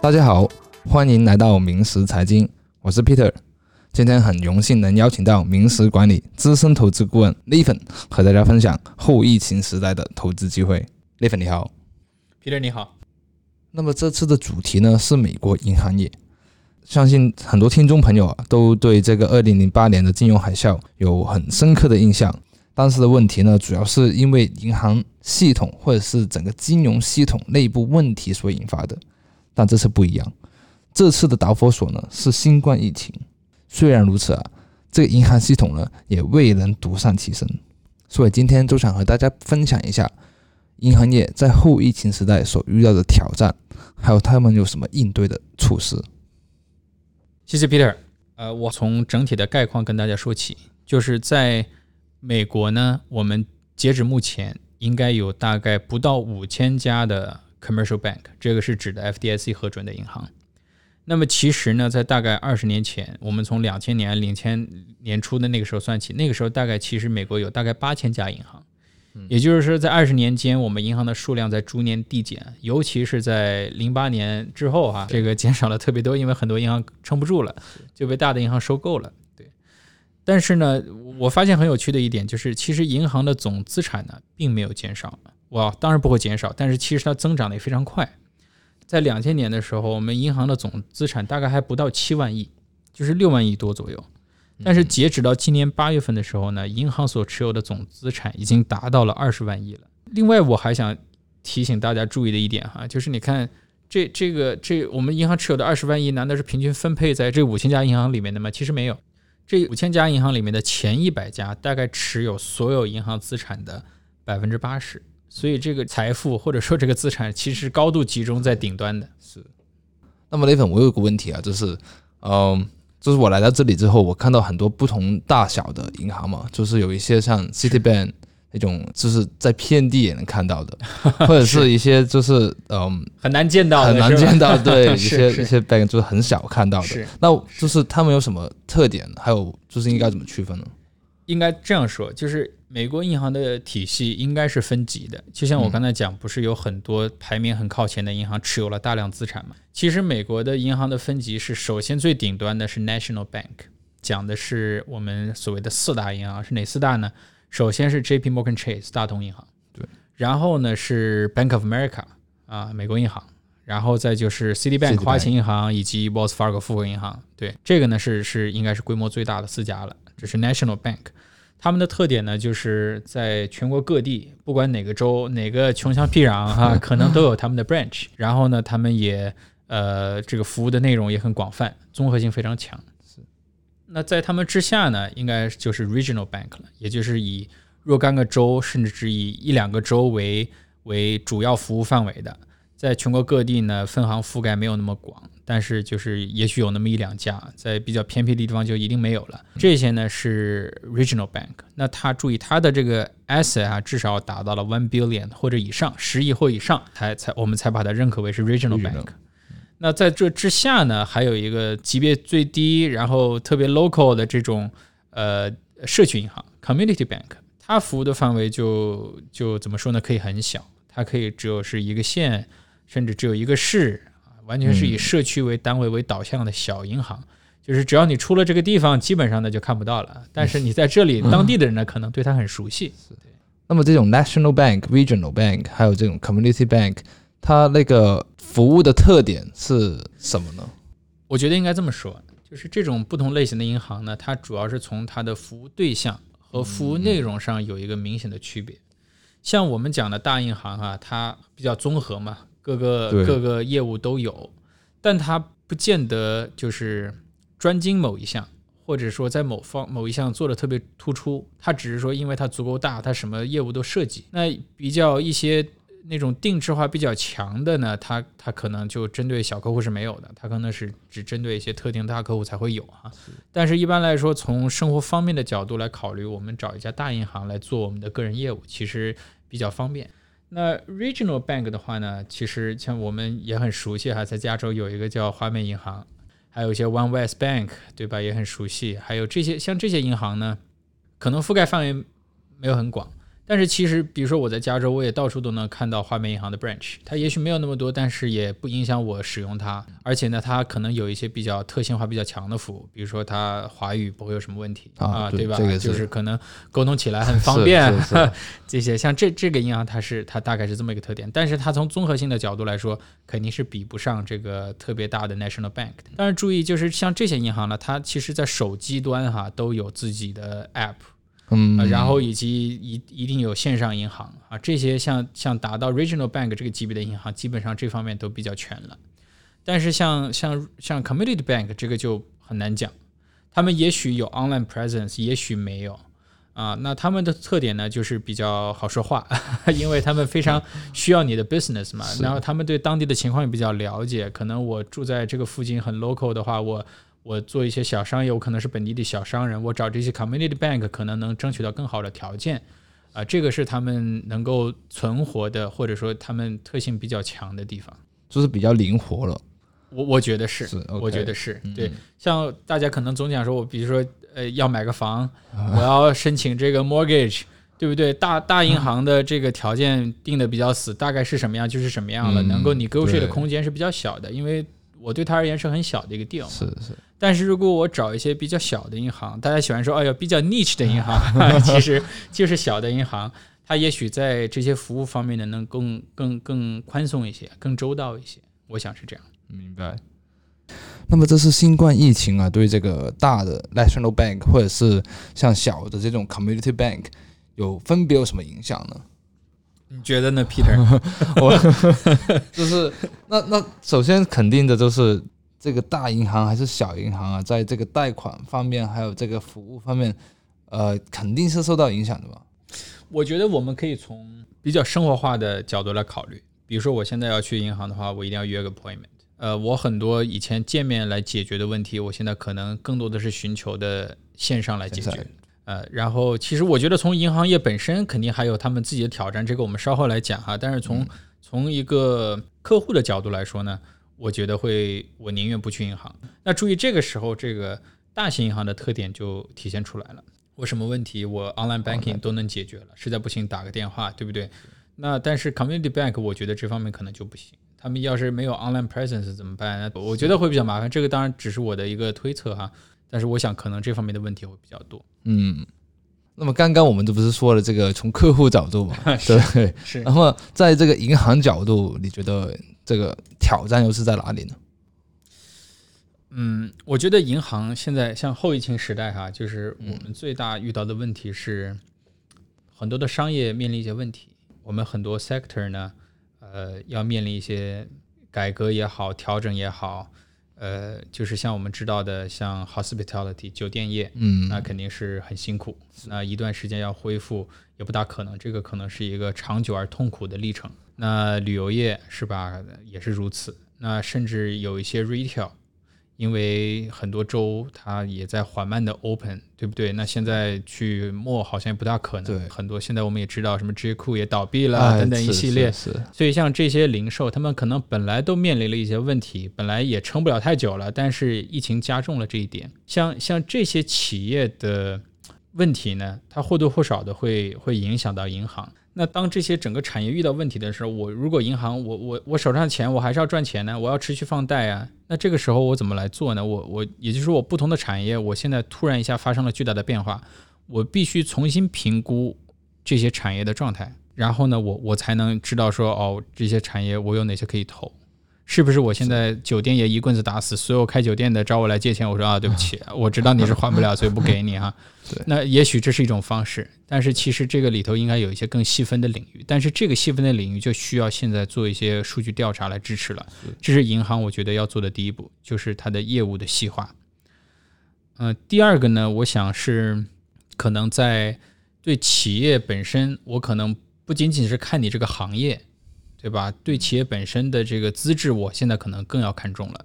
大家好，欢迎来到明石财经，我是 Peter。今天很荣幸能邀请到明石管理资深投资顾问 l e v e n 和大家分享后疫情时代的投资机会。l e v e n 你好，Peter 你好。那么这次的主题呢是美国银行业，相信很多听众朋友啊都对这个2008年的金融海啸有很深刻的印象。当时的问题呢主要是因为银行系统或者是整个金融系统内部问题所引发的。但这次不一样，这次的导火索呢是新冠疫情。虽然如此啊，这个银行系统呢也未能独善其身。所以今天就想和大家分享一下银行业在后疫情时代所遇到的挑战，还有他们有什么应对的措施。谢谢 Peter。呃，我从整体的概况跟大家说起，就是在美国呢，我们截止目前应该有大概不到五千家的。Commercial bank，这个是指的 FDIC 核准的银行。那么其实呢，在大概二十年前，我们从两千年、两千年初的那个时候算起，那个时候大概其实美国有大概八千家银行。也就是说，在二十年间，我们银行的数量在逐年递减，尤其是在零八年之后哈，这个减少了特别多，因为很多银行撑不住了，就被大的银行收购了。对。但是呢，我发现很有趣的一点就是，其实银行的总资产呢，并没有减少。哇，当然不会减少，但是其实它增长的也非常快。在两千年的时候，我们银行的总资产大概还不到七万亿，就是六万亿多左右。但是截止到今年八月份的时候呢，银行所持有的总资产已经达到了二十万亿了。另外，我还想提醒大家注意的一点哈，就是你看这这个这我们银行持有的二十万亿，难道是平均分配在这五千家银行里面的吗？其实没有，这五千家银行里面的前一百家大概持有所有银行资产的百分之八十。所以这个财富或者说这个资产其实高度集中在顶端的。是。那么雷粉，我有个问题啊，就是，嗯，就是我来到这里之后，我看到很多不同大小的银行嘛，就是有一些像 Citibank 那种，就是在遍地也能看到的，或者是一些就是嗯很难见到、很难见到，对，一些一些 bank 就是很小看到的。那就是他们有什么特点？还有就是应该怎么区分呢？应该这样说，就是美国银行的体系应该是分级的。就像我刚才讲，不是有很多排名很靠前的银行持有了大量资产吗？其实美国的银行的分级是，首先最顶端的是 National Bank，讲的是我们所谓的四大银行是哪四大呢？首先是 J P Morgan Chase 大同银行，对。然后呢是 Bank of America 啊，美国银行。然后再就是 Citibank 花旗银行以及 Wells Fargo 富国银行。对，这个呢是是应该是规模最大的四家了。这是 National Bank，他们的特点呢，就是在全国各地，不管哪个州、哪个穷乡僻壤哈，可能都有他们的 branch。然后呢，他们也呃，这个服务的内容也很广泛，综合性非常强。是。那在他们之下呢，应该就是 Regional Bank 了，也就是以若干个州，甚至只以一两个州为为主要服务范围的，在全国各地呢，分行覆盖没有那么广。但是就是也许有那么一两家，在比较偏僻的地方就一定没有了。这些呢是 regional bank，那它注意它的这个 asset 啊，至少达到了 one billion 或者以上，十亿或以上才才我们才把它认可为是 regional bank。那在这之下呢，还有一个级别最低，然后特别 local 的这种呃社区银行 community bank，它服务的范围就就怎么说呢？可以很小，它可以只有是一个县，甚至只有一个市。完全是以社区为单位为导向的小银行，就是只要你出了这个地方，基本上呢就看不到了。但是你在这里，当地的人呢可能对它很熟悉。对。那么这种 national bank、regional bank，还有这种 community bank，它那个服务的特点是什么呢？我觉得应该这么说，就是这种不同类型的银行呢，它主要是从它的服务对象和服务内容上有一个明显的区别。像我们讲的大银行啊，它比较综合嘛。各个各个业务都有，但它不见得就是专精某一项，或者说在某方某一项做的特别突出。它只是说，因为它足够大，它什么业务都涉及。那比较一些那种定制化比较强的呢，它它可能就针对小客户是没有的，它可能是只针对一些特定大客户才会有哈。但是一般来说，从生活方面的角度来考虑，我们找一家大银行来做我们的个人业务，其实比较方便。那 regional bank 的话呢，其实像我们也很熟悉哈，在加州有一个叫华美银行，还有一些 One West Bank，对吧？也很熟悉。还有这些像这些银行呢，可能覆盖范围没有很广。但是其实，比如说我在加州，我也到处都能看到花美银行的 branch。它也许没有那么多，但是也不影响我使用它。而且呢，它可能有一些比较特性化、比较强的服务，比如说它华语不会有什么问题啊，对吧？这个就是可能沟通起来很方便。这些像这这个银行，它是它大概是这么一个特点。但是它从综合性的角度来说，肯定是比不上这个特别大的 national bank。但是注意，就是像这些银行呢，它其实在手机端哈都有自己的 app。嗯，然后以及一一定有线上银行啊，这些像像达到 regional bank 这个级别的银行，基本上这方面都比较全了。但是像像像 community bank 这个就很难讲，他们也许有 online presence，也许没有啊。那他们的特点呢，就是比较好说话，因为他们非常需要你的 business 嘛。然后他们对当地的情况也比较了解，可能我住在这个附近很 local 的话，我。我做一些小商业，我可能是本地的小商人，我找这些 community bank 可能能争取到更好的条件，啊，这个是他们能够存活的，或者说他们特性比较强的地方，就是比较灵活了。我我觉得是，我觉得是对。像大家可能总讲说，我比如说呃要买个房，我要申请这个 mortgage，对不对？大大银行的这个条件定的比较死，大概是什么样就是什么样了，能够你沟税的空间是比较小的，因为。我对他而言是很小的一个 deal，是是。但是如果我找一些比较小的银行，大家喜欢说，哎呀，比较 niche 的银行，其实就是小的银行，它也许在这些服务方面呢，能更更更宽松一些，更周到一些。我想是这样。明白。那么这是新冠疫情啊，对这个大的 national bank 或者是像小的这种 community bank 有分别有什么影响呢？你觉得呢，Peter？我 就是那那首先肯定的就是这个大银行还是小银行啊，在这个贷款方面还有这个服务方面，呃，肯定是受到影响的吧？我觉得我们可以从比较生活化的角度来考虑，比如说我现在要去银行的话，我一定要约个 appointment。呃，我很多以前见面来解决的问题，我现在可能更多的是寻求的线上来解决。呃，然后其实我觉得从银行业本身肯定还有他们自己的挑战，这个我们稍后来讲哈。但是从从一个客户的角度来说呢，我觉得会我宁愿不去银行。那注意这个时候，这个大型银行的特点就体现出来了。我什么问题我 online banking 都能解决了，实在不行打个电话，对不对？那但是 community bank 我觉得这方面可能就不行。他们要是没有 online presence 怎么办？我觉得会比较麻烦。这个当然只是我的一个推测哈。但是我想，可能这方面的问题会比较多。嗯，那么刚刚我们这不是说了这个从客户角度嘛？对，是。然后在这个银行角度，你觉得这个挑战又是在哪里呢？嗯，我觉得银行现在像后疫情时代哈，就是我们最大遇到的问题是，很多的商业面临一些问题，我们很多 sector 呢，呃，要面临一些改革也好，调整也好。呃，就是像我们知道的，像 hospitality 酒店业，嗯，那肯定是很辛苦，那一段时间要恢复也不大可能，这个可能是一个长久而痛苦的历程。那旅游业是吧，也是如此。那甚至有一些 retail。因为很多州它也在缓慢的 open，对不对？那现在去墨好像也不大可能。对，很多现在我们也知道，什么 J 库也倒闭了等等一系列。是。所以像这些零售，他们可能本来都面临了一些问题，本来也撑不了太久了，但是疫情加重了这一点。像像这些企业的问题呢，它或多或少的会会影响到银行。那当这些整个产业遇到问题的时候，我如果银行，我我我手上的钱我还是要赚钱呢，我要持续放贷啊。那这个时候我怎么来做呢？我我也就是说，我不同的产业，我现在突然一下发生了巨大的变化，我必须重新评估这些产业的状态，然后呢，我我才能知道说，哦，这些产业我有哪些可以投。是不是我现在酒店也一棍子打死，所有开酒店的找我来借钱，我说啊，对不起，我知道你是还不了，所以不给你哈。对，那也许这是一种方式，但是其实这个里头应该有一些更细分的领域，但是这个细分的领域就需要现在做一些数据调查来支持了。这是银行我觉得要做的第一步，就是它的业务的细化。嗯，第二个呢，我想是可能在对企业本身，我可能不仅仅是看你这个行业。对吧？对企业本身的这个资质，我现在可能更要看重了。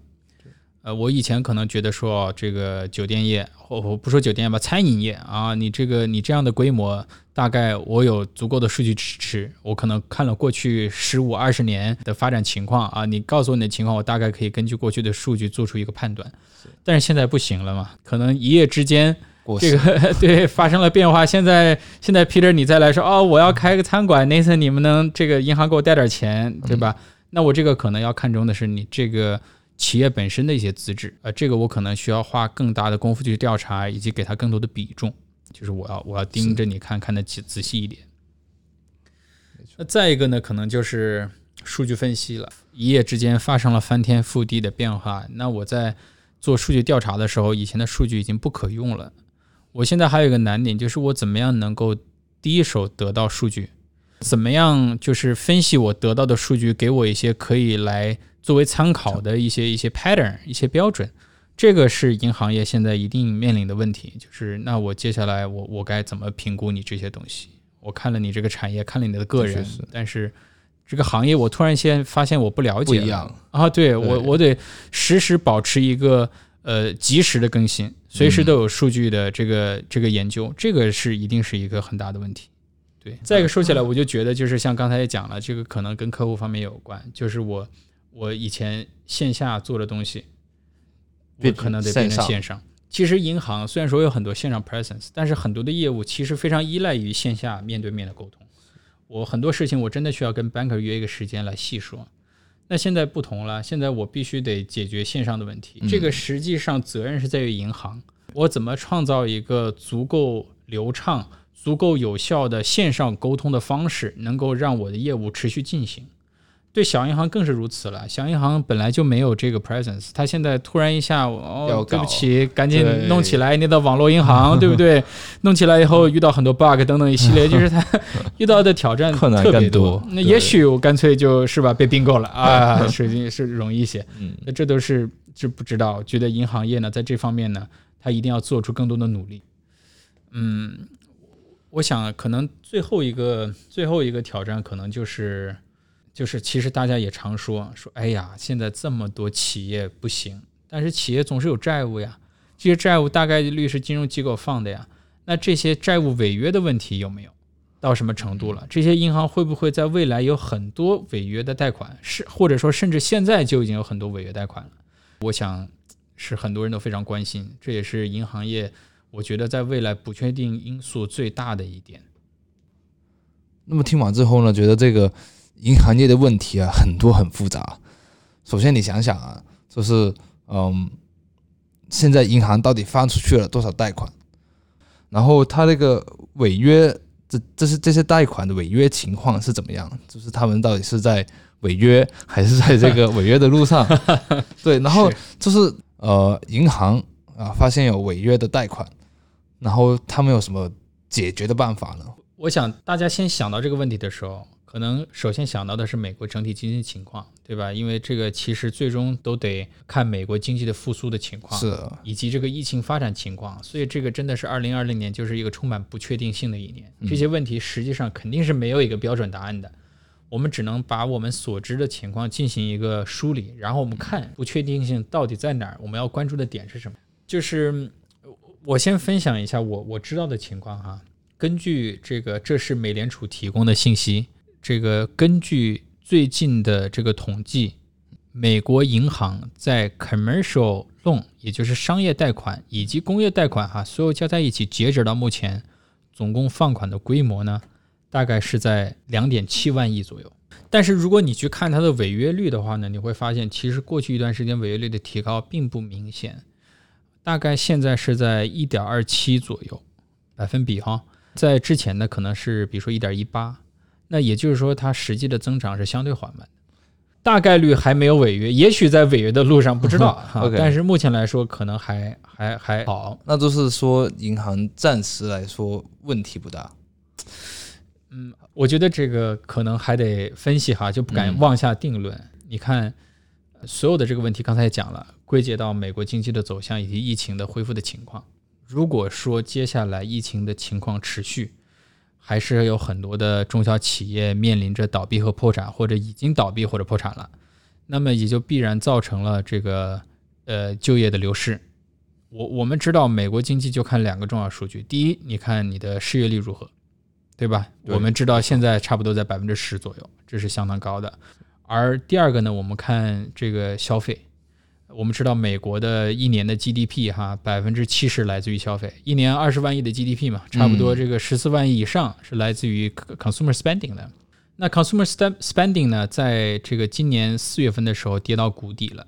呃，我以前可能觉得说，这个酒店业，我我不说酒店吧，餐饮业啊，你这个你这样的规模，大概我有足够的数据支持，我可能看了过去十五二十年的发展情况啊，你告诉我你的情况，我大概可以根据过去的数据做出一个判断。但是现在不行了嘛？可能一夜之间。这个 对发生了变化。现在现在 Peter 你再来说哦，我要开个餐馆，Nathan 你们能这个银行给我贷点钱，对吧？那我这个可能要看重的是你这个企业本身的一些资质啊，这个我可能需要花更大的功夫去调查，以及给他更多的比重，就是我要我要盯着你看看的仔仔细一点。那再一个呢，可能就是数据分析了。一夜之间发生了翻天覆地的变化。那我在做数据调查的时候，以前的数据已经不可用了。我现在还有一个难点，就是我怎么样能够第一手得到数据？怎么样就是分析我得到的数据，给我一些可以来作为参考的一些一些 pattern、一些标准？这个是银行业现在一定面临的问题。就是那我接下来我我该怎么评估你这些东西？我看了你这个产业，看了你的个人，但是这个行业我突然间发现我不了解，不一样啊！对我，我得实时保持一个呃及时的更新，随时都有数据的这个这个研究，这个是一定是一个很大的问题。对，再一个说起来，我就觉得就是像刚才也讲了，这个可能跟客户方面有关，就是我我以前线下做的东西，我可能得变成线上。其实银行虽然说有很多线上 presence，但是很多的业务其实非常依赖于线下面对面的沟通。我很多事情我真的需要跟 banker 约一个时间来细说。那现在不同了，现在我必须得解决线上的问题。这个实际上责任是在于银行。我怎么创造一个足够流畅、足够有效的线上沟通的方式，能够让我的业务持续进行？对小银行更是如此了。小银行本来就没有这个 presence，它现在突然一下，哦，对不起，赶紧弄起来你的网络银行，对不对？弄起来以后遇到很多 bug 等等一系列，就是它 遇到的挑战特别多。那也许我干脆就是吧，被并购了啊，是是容易一些。嗯，那这都是就不知道。觉得银行业呢，在这方面呢，它一定要做出更多的努力。嗯，我想可能最后一个最后一个挑战可能就是。就是其实大家也常说说，哎呀，现在这么多企业不行，但是企业总是有债务呀，这些债务大概率是金融机构放的呀。那这些债务违约的问题有没有到什么程度了？这些银行会不会在未来有很多违约的贷款？是或者说甚至现在就已经有很多违约贷款了？我想是很多人都非常关心，这也是银行业我觉得在未来不确定因素最大的一点。那么听完之后呢，觉得这个。银行业的问题啊，很多很复杂。首先，你想想啊，就是嗯，现在银行到底放出去了多少贷款？然后他那个违约，这这是这些贷款的违约情况是怎么样？就是他们到底是在违约，还是在这个违约的路上？对，然后就是呃，银行啊，发现有违约的贷款，然后他们有什么解决的办法呢？我想大家先想到这个问题的时候。可能首先想到的是美国整体经济情况，对吧？因为这个其实最终都得看美国经济的复苏的情况，是以及这个疫情发展情况。所以这个真的是二零二零年就是一个充满不确定性的一年。这些问题实际上肯定是没有一个标准答案的，我们只能把我们所知的情况进行一个梳理，然后我们看不确定性到底在哪儿，我们要关注的点是什么？就是我先分享一下我我知道的情况哈，根据这个这是美联储提供的信息。这个根据最近的这个统计，美国银行在 commercial loan，也就是商业贷款以及工业贷款，哈，所有加在一起，截止到目前，总共放款的规模呢，大概是在两点七万亿左右。但是如果你去看它的违约率的话呢，你会发现，其实过去一段时间违约率的提高并不明显，大概现在是在一点二七左右百分比，哈，在之前呢，可能是比如说一点一八。那也就是说，它实际的增长是相对缓慢的，大概率还没有违约，也许在违约的路上，不知道 哈。但是目前来说，可能还还还好。那就是说，银行暂时来说问题不大。嗯，我觉得这个可能还得分析哈，就不敢妄下定论。你看，所有的这个问题刚才也讲了，归结到美国经济的走向以及疫情的恢复的情况。如果说接下来疫情的情况持续，还是有很多的中小企业面临着倒闭和破产，或者已经倒闭或者破产了，那么也就必然造成了这个呃就业的流失。我我们知道美国经济就看两个重要数据，第一，你看你的失业率如何，对吧？我们知道现在差不多在百分之十左右，这是相当高的。而第二个呢，我们看这个消费，我们知道美国的一年的 GDP 哈，百分之七十来自于消费，一年二十万亿的 GDP 嘛，差不多这个十四万亿以上是来自于 consumer spending 的。那 consumer spending 呢，在这个今年四月份的时候跌到谷底了，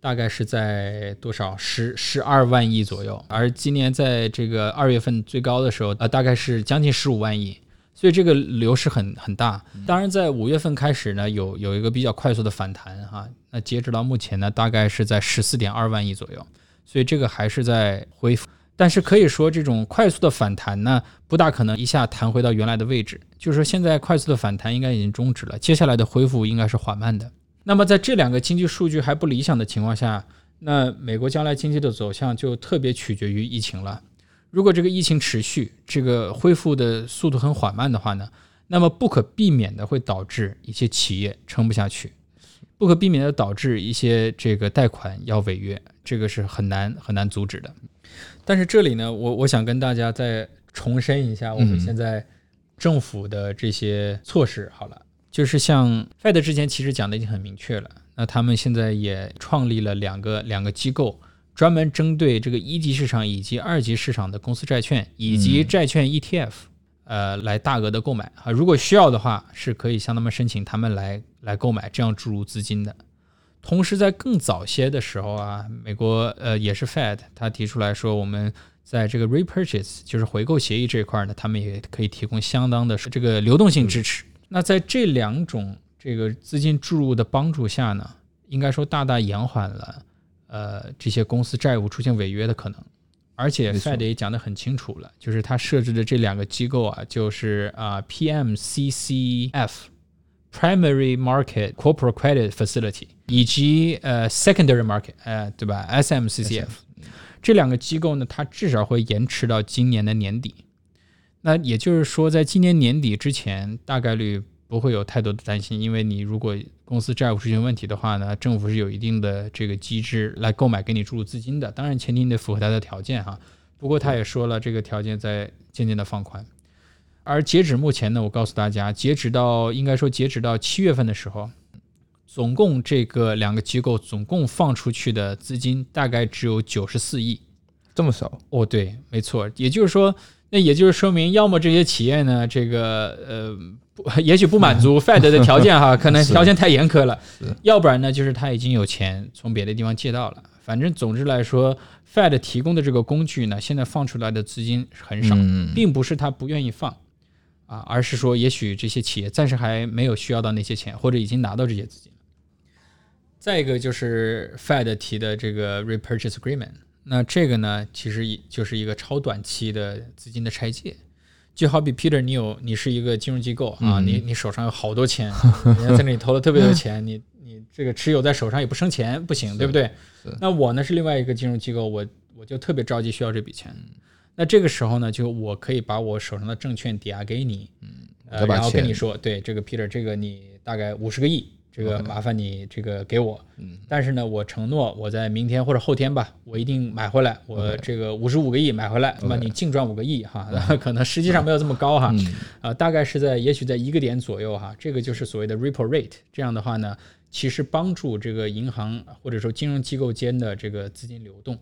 大概是在多少十十二万亿左右，而今年在这个二月份最高的时候，呃，大概是将近十五万亿。所以这个流失很很大，当然在五月份开始呢，有有一个比较快速的反弹哈。那截止到目前呢，大概是在十四点二万亿左右，所以这个还是在恢复。但是可以说，这种快速的反弹呢，不大可能一下弹回到原来的位置。就是说，现在快速的反弹应该已经终止了，接下来的恢复应该是缓慢的。那么在这两个经济数据还不理想的情况下，那美国将来经济的走向就特别取决于疫情了。如果这个疫情持续，这个恢复的速度很缓慢的话呢，那么不可避免的会导致一些企业撑不下去，不可避免的导致一些这个贷款要违约，这个是很难很难阻止的。但是这里呢，我我想跟大家再重申一下，我们现在政府的这些措施好了，就是像 Fed 之前其实讲的已经很明确了，那他们现在也创立了两个两个机构。专门针对这个一级市场以及二级市场的公司债券以及债券 ETF，呃，来大额的购买啊，如果需要的话，是可以向他们申请，他们来来购买，这样注入资金的。同时，在更早些的时候啊，美国呃也是 Fed，他提出来说，我们在这个 repurchase 就是回购协议这一块呢，他们也可以提供相当的这个流动性支持。那在这两种这个资金注入的帮助下呢，应该说大大延缓了。呃，这些公司债务出现违约的可能，而且 Fed 也讲得很清楚了，就是他设置的这两个机构啊，就是啊 PMCCF（Primary Market Corporate Credit Facility） 以及呃 Secondary Market，呃，对吧？SMCCF 这两个机构呢，它至少会延迟到今年的年底。那也就是说，在今年年底之前，大概率。不会有太多的担心，因为你如果公司债务出现问题的话呢，政府是有一定的这个机制来购买给你注入资金的。当然前提你得符合它的条件哈。不过他也说了，这个条件在渐渐的放宽。而截止目前呢，我告诉大家，截止到应该说截止到七月份的时候，总共这个两个机构总共放出去的资金大概只有九十四亿，这么少？哦，对，没错。也就是说，那也就是说明，要么这些企业呢，这个呃。也许不满足 Fed 的条件哈，可能条件太严苛了。要不然呢，就是他已经有钱从别的地方借到了。反正总之来说，Fed 提供的这个工具呢，现在放出来的资金很少，并不是他不愿意放啊，而是说也许这些企业暂时还没有需要到那些钱，或者已经拿到这些资金。再一个就是 Fed 提的这个 Repurchase Agreement，那这个呢，其实就是一个超短期的资金的拆借。就好比 Peter，你有你是一个金融机构啊，你你手上有好多钱，人家在那里投了特别多钱，你你这个持有在手上也不生钱，不行，对不对？那我呢是另外一个金融机构，我我就特别着急需要这笔钱，那这个时候呢，就我可以把我手上的证券抵押给你，呃，然后跟你说，对这个 Peter，这个你大概五十个亿。这个麻烦你这个给我，嗯，但是呢，我承诺我在明天或者后天吧，我一定买回来，我这个五十五个亿买回来，那么你净赚五个亿哈，可能实际上没有这么高哈，啊，大概是在也许在一个点左右哈，这个就是所谓的 ripple rate，这样的话呢，其实帮助这个银行或者说金融机构间的这个资金流动，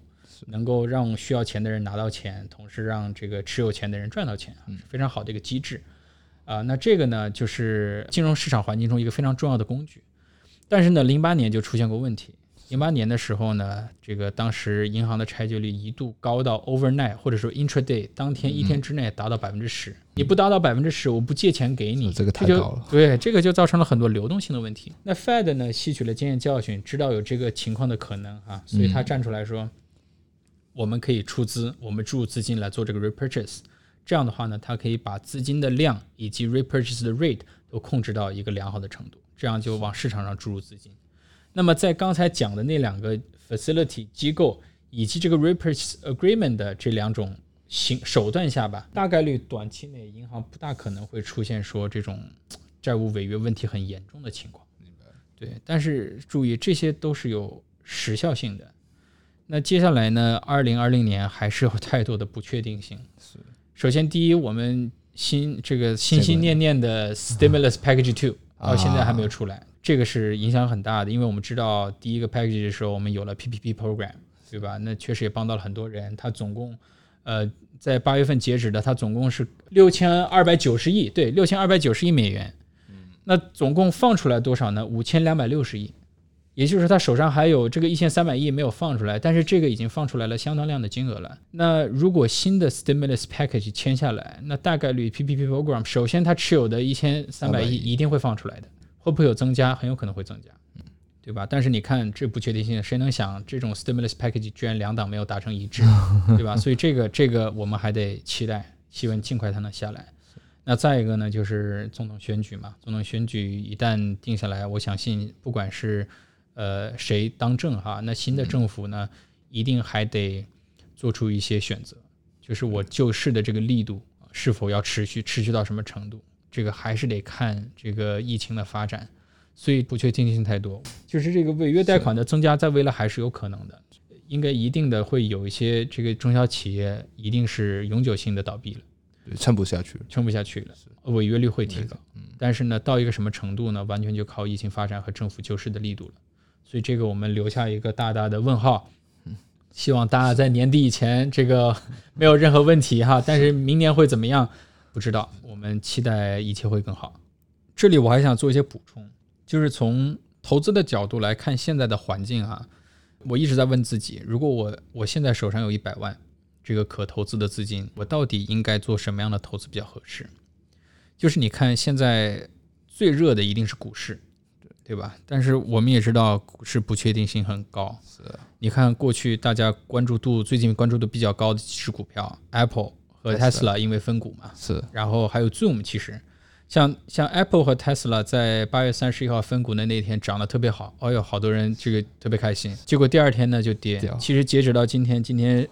能够让需要钱的人拿到钱，同时让这个持有钱的人赚到钱，非常好的一个机制。啊，那这个呢，就是金融市场环境中一个非常重要的工具，但是呢，零八年就出现过问题。零八年的时候呢，这个当时银行的拆借率一度高到 overnight 或者说 intraday 当天一天之内达到百分之十。你不达到百分之十，我不借钱给你，这个太高了。对，这个就造成了很多流动性的问题。那 Fed 呢，吸取了经验教训，知道有这个情况的可能啊，所以他站出来说，我们可以出资，我们注入资金来做这个 repurchase。这样的话呢，它可以把资金的量以及 repurchase 的 rate 都控制到一个良好的程度，这样就往市场上注入资金。那么在刚才讲的那两个 facility 机构以及这个 repurchase agreement 的这两种行手段下吧，大概率短期内银行不大可能会出现说这种债务违约问题很严重的情况。明白？对，但是注意这些都是有时效性的。那接下来呢，二零二零年还是有太多的不确定性。是。首先，第一，我们心这个心心念念的 stimulus package two 到现在还没有出来，这个是影响很大的，因为我们知道第一个 package 的时候，我们有了 PPP program，对吧？那确实也帮到了很多人。它总共，呃，在八月份截止的，它总共是六千二百九十亿，对，六千二百九十亿美元。那总共放出来多少呢？五千两百六十亿。也就是他手上还有这个一千三百亿没有放出来，但是这个已经放出来了相当量的金额了。那如果新的 stimulus package 签下来，那大概率 PPP program 首先他持有的一千三百亿一定会放出来的，会不会有增加？很有可能会增加，对吧？但是你看这不确定性，谁能想这种 stimulus package 居然两党没有达成一致，对吧？所以这个这个我们还得期待，希望尽快它能下来。那再一个呢，就是总统选举嘛，总统选举一旦定下来，我相信不管是呃，谁当政哈？那新的政府呢，一定还得做出一些选择，就是我救市的这个力度是否要持续，持续到什么程度？这个还是得看这个疫情的发展，所以不确定性太多。就是这个违约贷款的增加，在未来还是有可能的，应该一定的会有一些这个中小企业一定是永久性的倒闭了，对，撑不下去，撑不下去了，违约率会提高。但是呢，到一个什么程度呢？完全就靠疫情发展和政府救市的力度了。所以这个我们留下一个大大的问号，希望大家在年底以前这个没有任何问题哈。但是明年会怎么样，不知道。我们期待一切会更好。这里我还想做一些补充，就是从投资的角度来看现在的环境啊，我一直在问自己，如果我我现在手上有一百万这个可投资的资金，我到底应该做什么样的投资比较合适？就是你看现在最热的一定是股市。对吧？但是我们也知道股市不确定性很高。是，你看过去大家关注度最近关注度比较高的几只股票，Apple 和 Tesla 因为分股嘛。是。然后还有 Zoom，其实像像 Apple 和 Tesla 在八月三十一号分股的那天涨得特别好，哎呦，好多人这个特别开心。结果第二天呢就跌。其实截止到今天，今天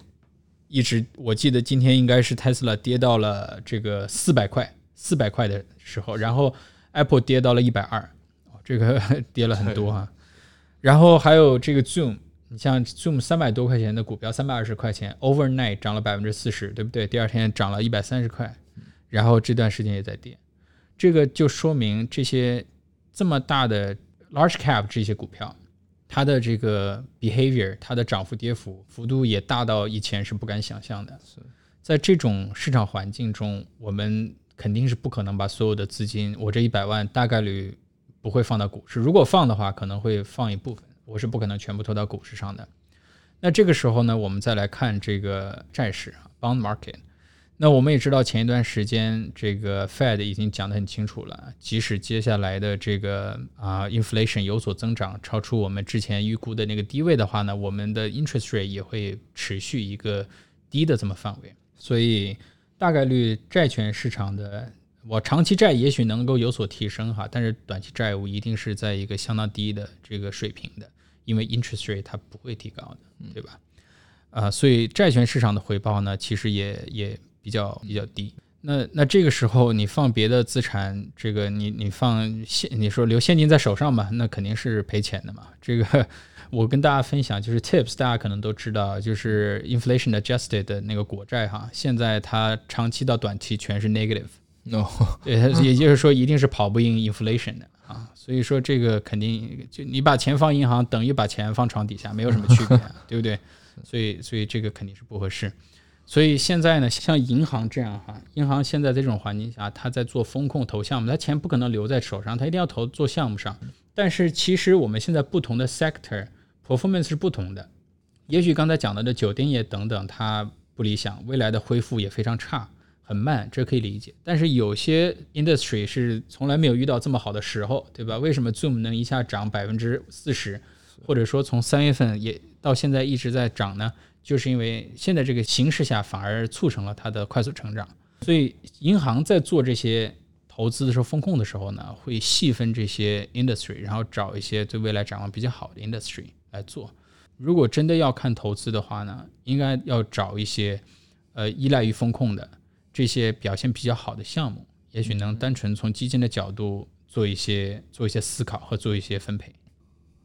一直我记得今天应该是 Tesla 跌到了这个四百块，四百块的时候，然后 Apple 跌到了一百二。这个 跌了很多哈，然后还有这个 Zoom，你像 Zoom 三百多块钱的股票，三百二十块钱，overnight 涨了百分之四十，对不对？第二天涨了一百三十块，然后这段时间也在跌，这个就说明这些这么大的 large cap 这些股票，它的这个 behavior，它的涨幅跌幅幅度也大到以前是不敢想象的。在这种市场环境中，我们肯定是不可能把所有的资金，我这一百万大概率。不会放到股市，如果放的话，可能会放一部分，我是不可能全部投到股市上的。那这个时候呢，我们再来看这个债市啊 （bond market）。那我们也知道，前一段时间这个 Fed 已经讲得很清楚了，即使接下来的这个啊 inflation 有所增长，超出我们之前预估的那个低位的话呢，我们的 interest rate 也会持续一个低的这么范围，所以大概率债券市场的。我长期债也许能够有所提升哈，但是短期债务一定是在一个相当低的这个水平的，因为 interest rate 它不会提高的，对吧？啊，所以债券市场的回报呢，其实也也比较比较低。那那这个时候你放别的资产，这个你你放现，你说留现金在手上吧，那肯定是赔钱的嘛。这个 我跟大家分享就是 tips，大家可能都知道，就是 inflation adjusted 的那个国债哈，现在它长期到短期全是 negative。No，对，也就是说一定是跑不赢 inflation 的啊，所以说这个肯定就你把钱放银行等于把钱放床底下，没有什么区别，对不对？所以所以这个肯定是不合适。所以现在呢，像银行这样哈，银行现在这种环境下，他在做风控投项目，他钱不可能留在手上，他一定要投做项目上。但是其实我们现在不同的 sector performance 是不同的，也许刚才讲到的酒店业等等，它不理想，未来的恢复也非常差。很慢，这可以理解。但是有些 industry 是从来没有遇到这么好的时候，对吧？为什么 Zoom 能一下涨百分之四十，或者说从三月份也到现在一直在涨呢？就是因为现在这个形势下反而促成了它的快速成长。所以银行在做这些投资的时候、风控的时候呢，会细分这些 industry，然后找一些对未来展望比较好的 industry 来做。如果真的要看投资的话呢，应该要找一些呃依赖于风控的。这些表现比较好的项目，也许能单纯从基金的角度做一些做一些思考和做一些分配。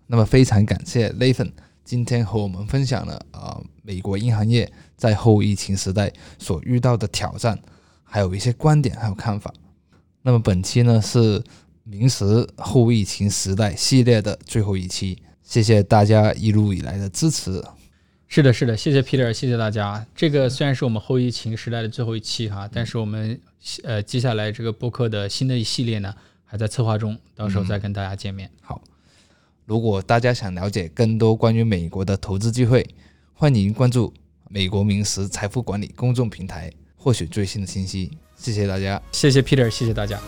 那么非常感谢 Lathan 今天和我们分享了啊美国银行业在后疫情时代所遇到的挑战，还有一些观点还有看法。那么本期呢是。明时后疫情时代系列的最后一期。谢谢大家一路以来的支持。是的，是的，谢谢 Peter，谢谢大家。这个虽然是我们后疫情时代的最后一期哈，但是我们呃接下来这个播客的新的一系列呢还在策划中，到时候再跟大家见面。好，如果大家想了解更多关于美国的投资机会，欢迎关注美国名实财富管理公众平台，获取最新的信息。谢谢大家，谢谢 Peter，谢谢大家。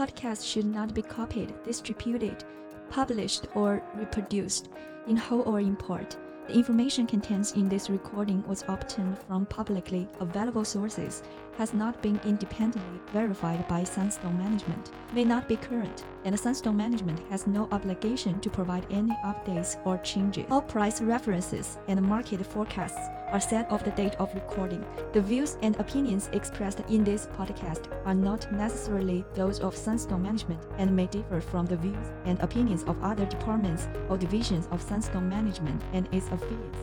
Podcast should not be copied, distributed, published, or reproduced in whole or in part. The information contained in this recording was obtained from publicly available sources, has not been independently verified by Sunstone Management, may not be current, and Sunstone Management has no obligation to provide any updates or changes. All price references and market forecasts are set of the date of recording. The views and opinions expressed in this podcast are not necessarily those of Sunstone Management and may differ from the views and opinions of other departments or divisions of Sunstone Management and its affiliates.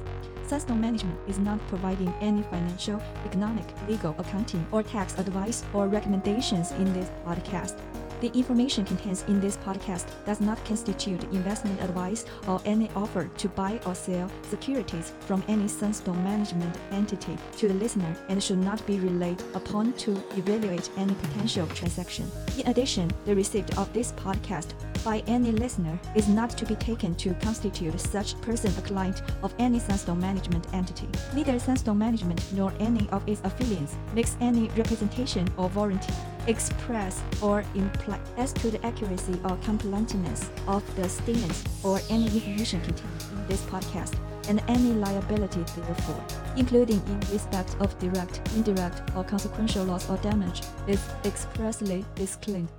Sunstone Management is not providing any financial, economic, legal, accounting, or tax advice or recommendations in this podcast. The information contained in this podcast does not constitute investment advice or any offer to buy or sell securities from any Sunstone management entity to the listener and should not be relied upon to evaluate any potential transaction. In addition, the receipt of this podcast by any listener is not to be taken to constitute such person a client of any Sunstone management entity. Neither Sunstone management nor any of its affiliates makes any representation or warranty express or imply as to the accuracy or completeness of the statements or any information contained in this podcast and any liability therefore, including in respect of direct, indirect, or consequential loss or damage, is expressly disclaimed.